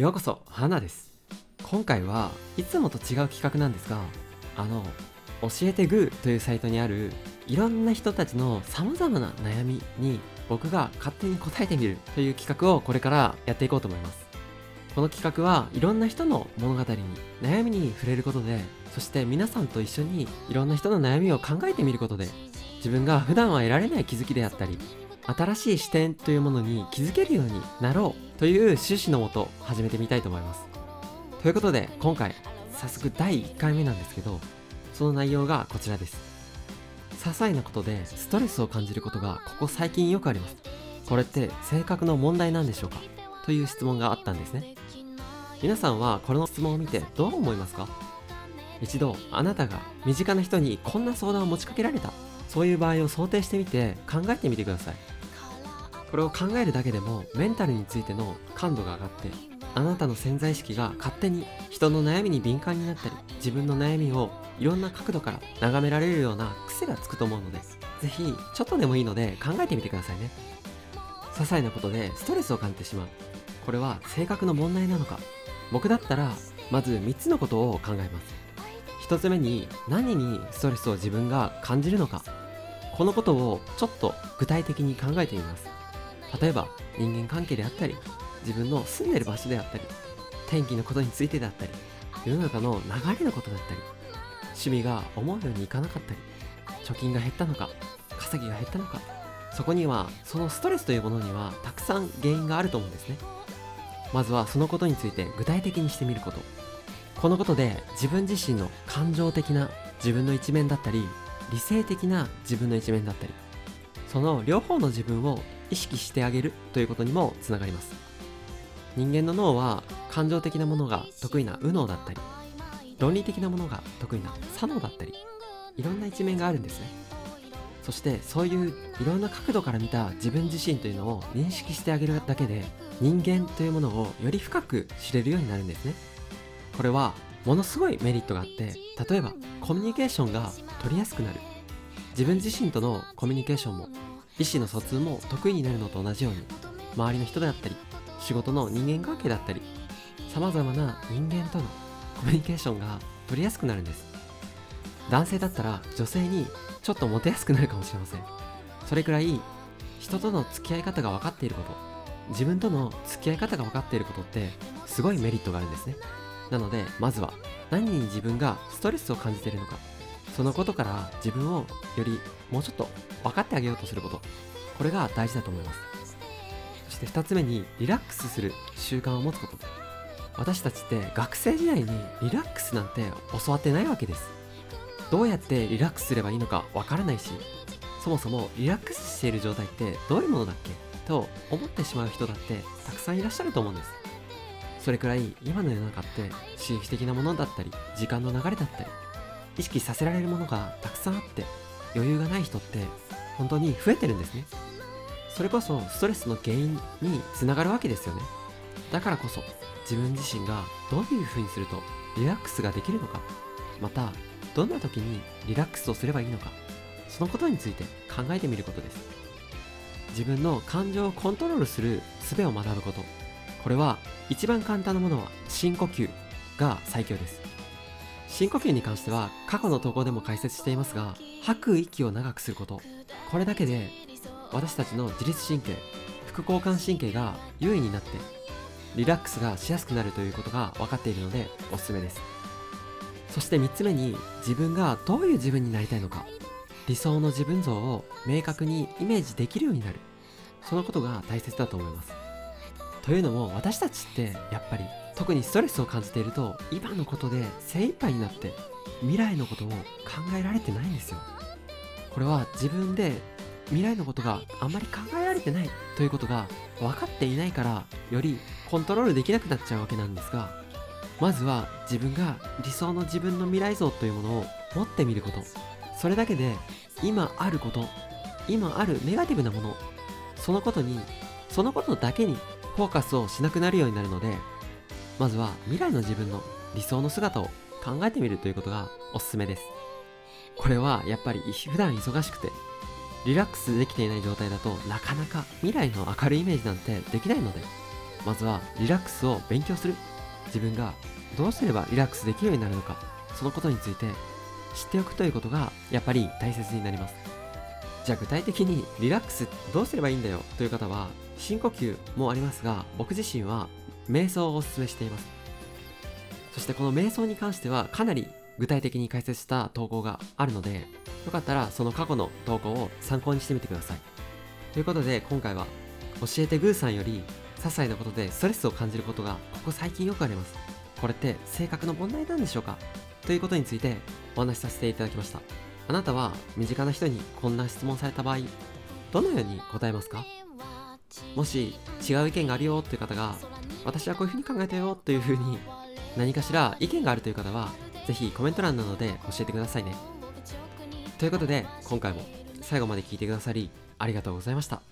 ようこそ花です。今回はいつもと違う企画なんですがあの教えてグーというサイトにあるいろんな人たちの様々な悩みに僕が勝手に答えてみるという企画をこれからやっていこうと思います。この企画はいろんな人の物語に悩みに触れることでそして皆さんと一緒にいろんな人の悩みを考えてみることで自分が普段は得られない気づきであったり新しい視点というものに気づけるようになろうという趣旨のもと始めてみたいと思います。ということで今回早速第1回目なんですけどその内容がこちらです。些細なことでストレスを感じることがここ最近よくあります。これって性格の問題なんでしょうか？という質問があったんですね。皆さんはこの質問を見てどう思いますか？一度あなたが身近な人にこんな相談を持ちかけられた。そういう場合を想定してみて考えてみてください。これを考えるだけでもメンタルについての感度が上がってあなたの潜在意識が勝手に人の悩みに敏感になったり自分の悩みをいろんな角度から眺められるような癖がつくと思うのでぜひちょっとでもいいので考えてみてくださいね。些細なことでストレスを感じてしまう。これは性格の問題なのか。僕だったらまず3つのことを考えます。1つ目に何にストレスを自分が感じるのか。このことをちょっと具体的に考えてみます。例えば人間関係であったり自分の住んでる場所であったり天気のことについてであったり世の中の流れのことだったり趣味が思うようにいかなかったり貯金が減ったのか稼ぎが減ったのかそこにはそのストレスというものにはたくさん原因があると思うんですね。まずはそのことについて具体的にしてみること。このことで自分自身の感情的な自分の一面だったり理性的な自分の一面だったりその両方の自分を意識してあげるということにもつながります。人間の脳は感情的なものが得意な右脳だったり論理的なものが得意な左脳だったりいろんな一面があるんですね。そしてそういういろんな角度から見た自分自身というのを認識してあげるだけで人間というものをより深く知れるようになるんですね。これはものすごいメリットがあって例えばコミュニケーションが取りやすくなる。自分自身とのコミュニケーションも意思の疎通も得意になるのと同じように周りの人であったり仕事の人間関係だったり様々な人間とのコミュニケーションが取りやすくなるんです。男性だったら女性にちょっとモテやすくなるかもしれません。それくらい人との付き合い方が分かっていること自分との付き合い方が分かっていることってすごいメリットがあるんですね。なのでまずは何に自分がストレスを感じているのかそのことから自分をよりもうちょっと分かってあげようとすること。これが大事だと思います。そして2つ目にリラックスする習慣を持つこと。私たちって学生時代にリラックスなんて教わってないわけです。どうやってリラックスすればいいのかわからないしそもそもリラックスしている状態ってどういうものだっけと思ってしまう人だってたくさんいらっしゃると思うんです。それくらい今の世の中って刺激的なものだったり時間の流れだったり意識させられるものがたくさんあって余裕がない人って本当に増えてるんですね。それこそストレスの原因につながるわけですよね。だからこそ自分自身がどういう風にするとリラックスができるのか。またどんな時にリラックスをすればいいのか。そのことについて考えてみることです。自分の感情をコントロールする術を学ぶこと。これは一番簡単なものは深呼吸が最強です。深呼吸に関しては過去の投稿でも解説していますが吐く息を長くすること。これだけで私たちの自律神経副交感神経が優位になってリラックスがしやすくなるということが分かっているのでおすすめです。そして3つ目に自分がどういう自分になりたいのか。理想の自分像を明確にイメージできるようになる。そのことが大切だと思います。というのも私たちってやっぱり特にストレスを感じていると今のことで精一杯になって未来のことを考えられてないんですよ。これは自分で未来のことがあんまり考えられてないということが分かっていないからよりコントロールできなくなっちゃうわけなんですがまずは自分が理想の自分の未来像というものを持ってみること。それだけで今あること今あるネガティブなものそのことにそのことだけにフォーカスをしなくなるようになるのでまずは未来の自分の理想の姿を考えてみるということがおすすめです。これはやっぱり普段忙しくてリラックスできていない状態だとなかなか未来の明るいイメージなんてできないのでまずはリラックスを勉強する。自分がどうすればリラックスできるようになるのかそのことについて知っておくということがやっぱり大切になります。じゃあ具体的にリラックスどうすればいいんだよという方は深呼吸もありますが僕自身は瞑想をお勧めしています。そしてこの瞑想に関してはかなり具体的に解説した投稿があるのでよかったらその過去の投稿を参考にしてみてください。ということで今回は教えてグーさんより些細なことでストレスを感じることがここ最近よくあります。これって性格の問題なんでしょうか？ということについてお話しさせていただきました。あなたは身近な人にこんな質問された場合どのように答えますか？もし違う意見があるよという方が私はこういうふうに考えたよというふうに何かしら意見があるという方は是非コメント欄などで教えてくださいね。ということで今回も最後まで聞いてくださりありがとうございました。